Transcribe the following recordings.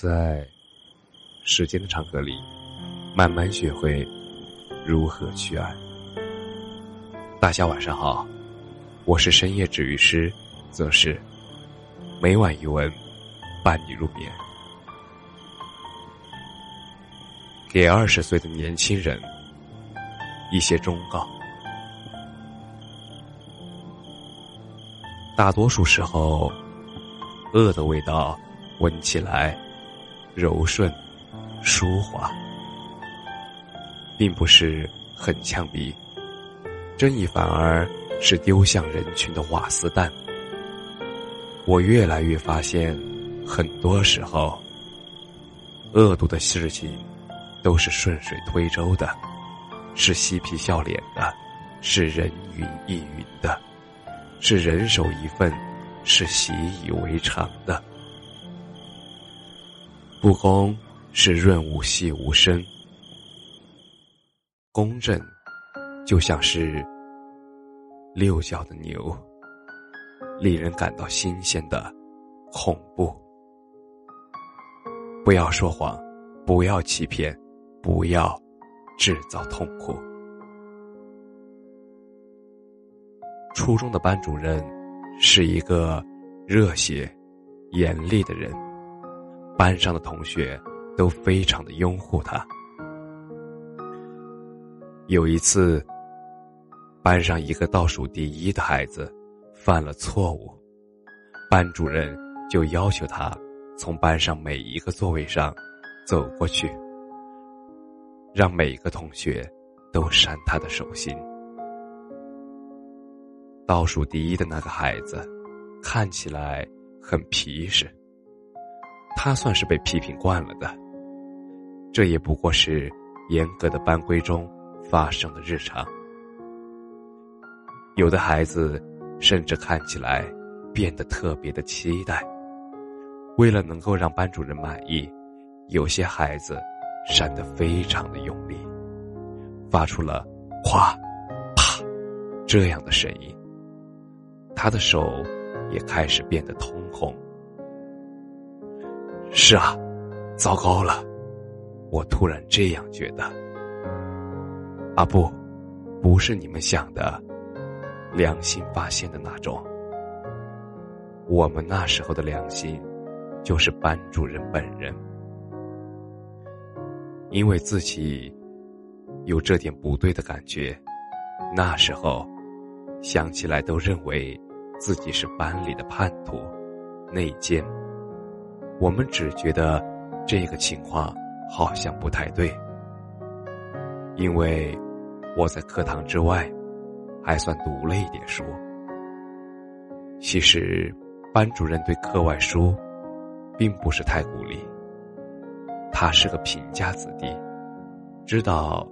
在时间的长河里，慢慢学会如何去爱。大家晚上好，我是深夜治愈师，则是每晚一文伴你入眠。给二十岁的年轻人一些忠告：大多数时候，恶的味道闻起来柔顺、舒滑，并不是很呛鼻。正义反而是丢向人群的瓦斯弹。我越来越发现，很多时候，恶毒的事情都是顺水推舟的，是嬉皮笑脸的，是人云亦云的，是人手一份，是习以为常的。不公是润物细无声，公正。就像是六角的牛，令人感到新鲜的恐怖。不要说谎，不要欺骗，不要制造痛苦。初中的班主任是一个热血、严厉的人，班上的同学都非常的拥护他。有一次。班上一个倒数第一的孩子犯了错误，班主任就要求他从班上每一个座位上走过去，让每个同学都扇他的手心。倒数第一的那个孩子看起来很皮实，他算是被批评惯了的，这也不过是严格的班规中发生的日常。有的孩子甚至看起来变得特别的期待。为了能够让班主任满意，有些孩子扇得非常的用力，发出了“哗、啪”这样的声音。他的手也开始变得通红。是啊，糟糕了！我突然这样觉得。啊不，不是你们想的。良心发现的那种，我们那时候的良心，就是班主任本人，因为自己有这点不对的感觉，那时候想起来都认为自己是班里的叛徒、内奸。我们只觉得这个情况好像不太对，因为我在课堂之外。还算读了一点书。其实，班主任对课外书，并不是太鼓励。他是个贫家子弟，知道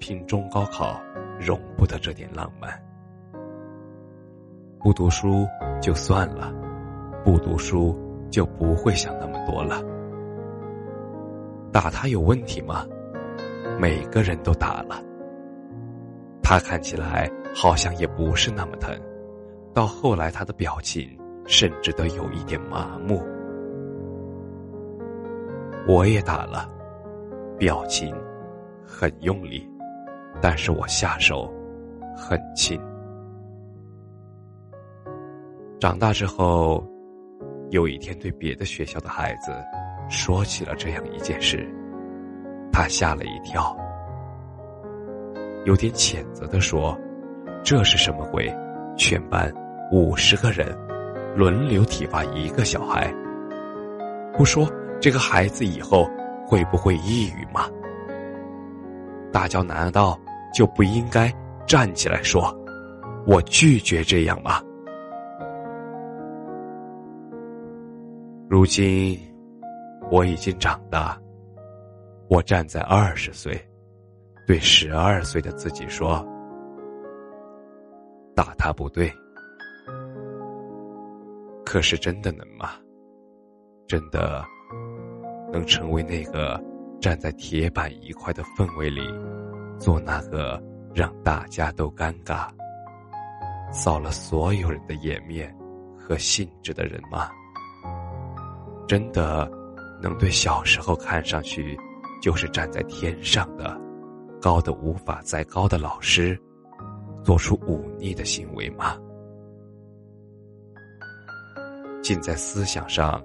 拼中高考容不得这点浪漫。不读书就算了，不读书就不会想那么多了。打他有问题吗？每个人都打了。他看起来好像也不是那么疼，到后来他的表情甚至都有一点麻木。我也打了，表情很用力，但是我下手很轻。长大之后，有一天对别的学校的孩子说起了这样一件事，他吓了一跳。有点谴责的说：“这是什么鬼？全班五十个人，轮流体罚一个小孩。不说这个孩子以后会不会抑郁吗？大家难道就不应该站起来说，我拒绝这样吗？如今我已经长大，我站在二十岁。”对十二岁的自己说：“打他不对，可是真的能吗？真的能成为那个站在铁板一块的氛围里，做那个让大家都尴尬、扫了所有人的颜面和兴致的人吗？真的能对小时候看上去就是站在天上的、高的无法再高的老师，做出忤逆的行为吗？仅在思想上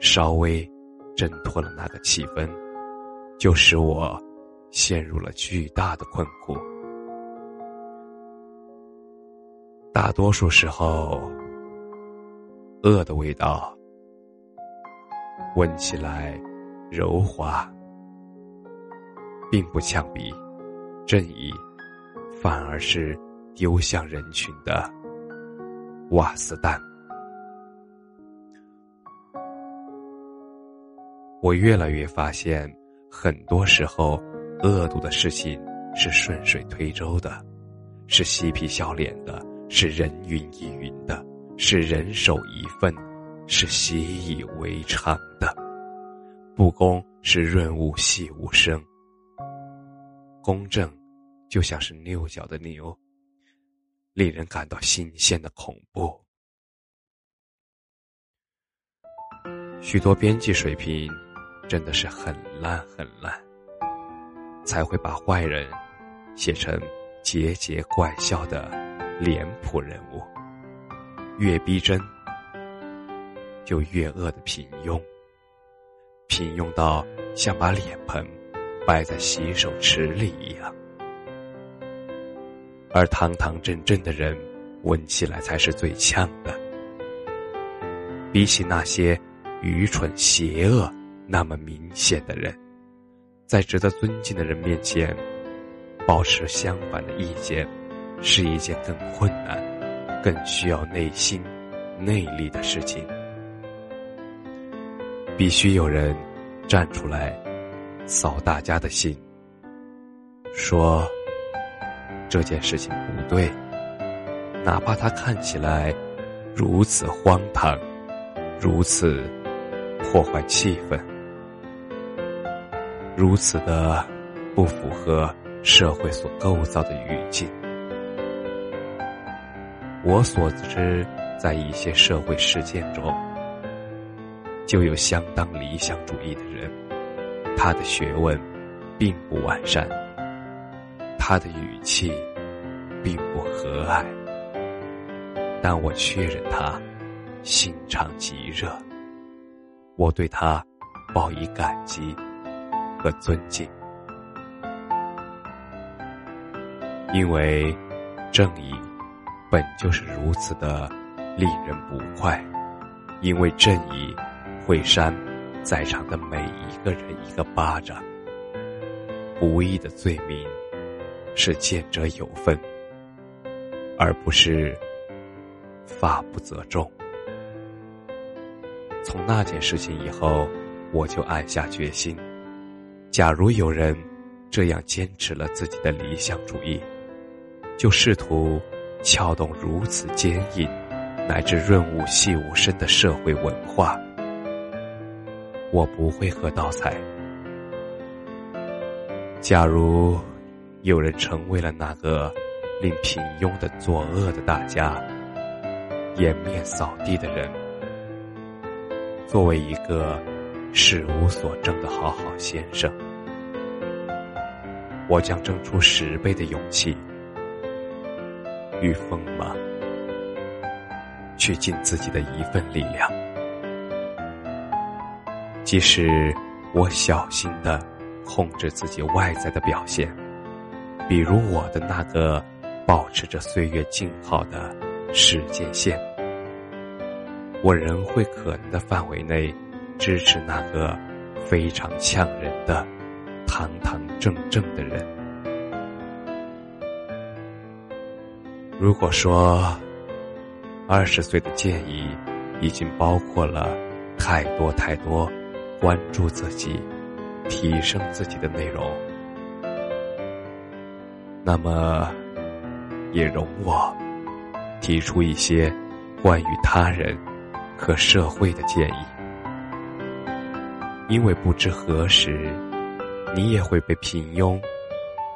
稍微挣脱了那个气氛，就使我陷入了巨大的困苦。大多数时候，恶的味道闻起来柔滑，并不呛鼻；正义反而是丢向人群的瓦斯弹。我越来越发现，很多时候，恶毒的事情是顺水推舟的，是嬉皮笑脸的。是人云亦云的，是人手一份，是习以为常的。不公是润物细无声，公正就像是六角的牛，令人感到新鲜的恐怖。许多编辑水平真的是很烂很烂，才会把坏人写成桀桀怪笑的。脸谱人物越逼真，就越饿的平庸，平庸到像把脸盆摆在洗手池里一样。而堂堂正正的人，闻起来才是最呛的。比起那些愚蠢、邪恶那么明显的人，在值得尊敬的人面前，保持相反的意见。是一件更困难、更需要内心、内力的事情。必须有人站出来，扫大家的兴，说这件事情不对，哪怕它看起来如此荒唐，如此破坏气氛，如此的不符合社会所构造的语境。我所知，在一些社会事件中，就有相当理想主义的人，他的学问并不完善，他的语气并不和蔼，但我确认他心肠极热，我对他报以感激和尊敬，因为正义。本就是如此的令人不快，因为正义会扇在场的每一个人一个巴掌。不义的罪名是见者有份，而不是法不责众。从那件事情以后，我就暗下决心：假如有人这样坚持了自己的理想主义，就试图。撬动如此坚硬，乃至润物细无声的社会文化，我不会喝倒彩。假如有人成为了那个令平庸的作恶的大家，颜面扫地的人，作为一个事无所争的好好先生，我将争出十倍的勇气。与锋芒，去尽自己的一份力量。即使我小心的控制自己外在的表现，比如我的那个保持着岁月静好的时间线，我仍会可能的范围内支持那个非常呛人的堂堂正正的人。如果说二十岁的建议已经包括了太多太多关注自己、提升自己的内容，那么也容我提出一些关于他人和社会的建议，因为不知何时你也会被平庸、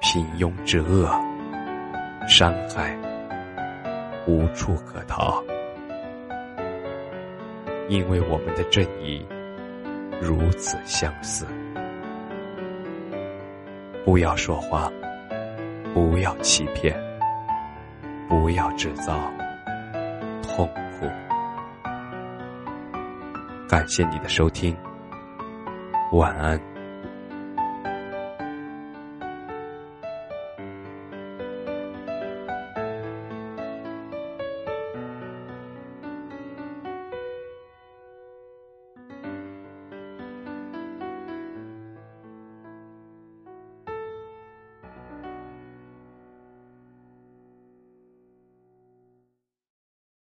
平庸之恶伤害。无处可逃，因为我们的正义如此相似。不要说话，不要欺骗，不要制造痛苦。感谢你的收听，晚安。